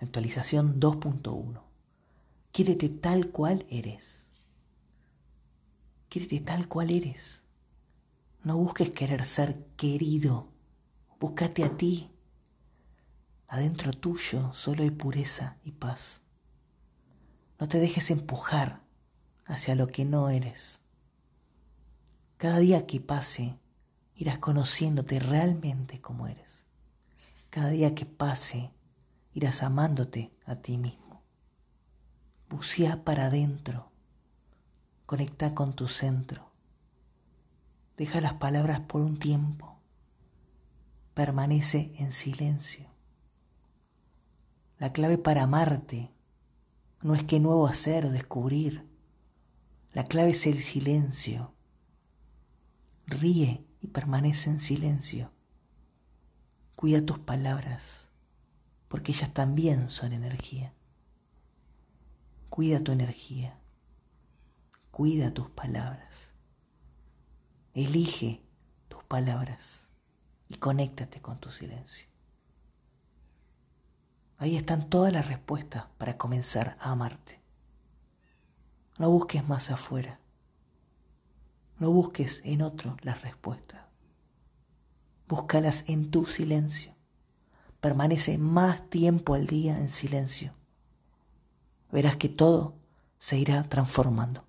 Meditación 2.1. Quiérete tal cual eres. Quiérete tal cual eres. No busques querer ser querido. Búscate a ti. Adentro tuyo solo hay pureza y paz. No te dejes empujar hacia lo que no eres. Cada día que pase, irás conociéndote realmente como eres. Cada día que pase, irás amándote a ti mismo. Bucea para adentro. Conecta con tu centro. Deja las palabras por un tiempo. Permanece en silencio. La clave para amarte no es qué nuevo hacer o descubrir. La clave es el silencio. Ríe y permanece en silencio. Cuida tus palabras, porque ellas también son energía. Cuida tu energía. Cuida tus palabras. Elige tus palabras y conéctate con tu silencio. Ahí están todas las respuestas para comenzar a amarte. No busques más afuera. No busques en otro las respuestas. Búscalas en tu silencio. Permanece más tiempo al día en silencio. Verás que todo se irá transformando.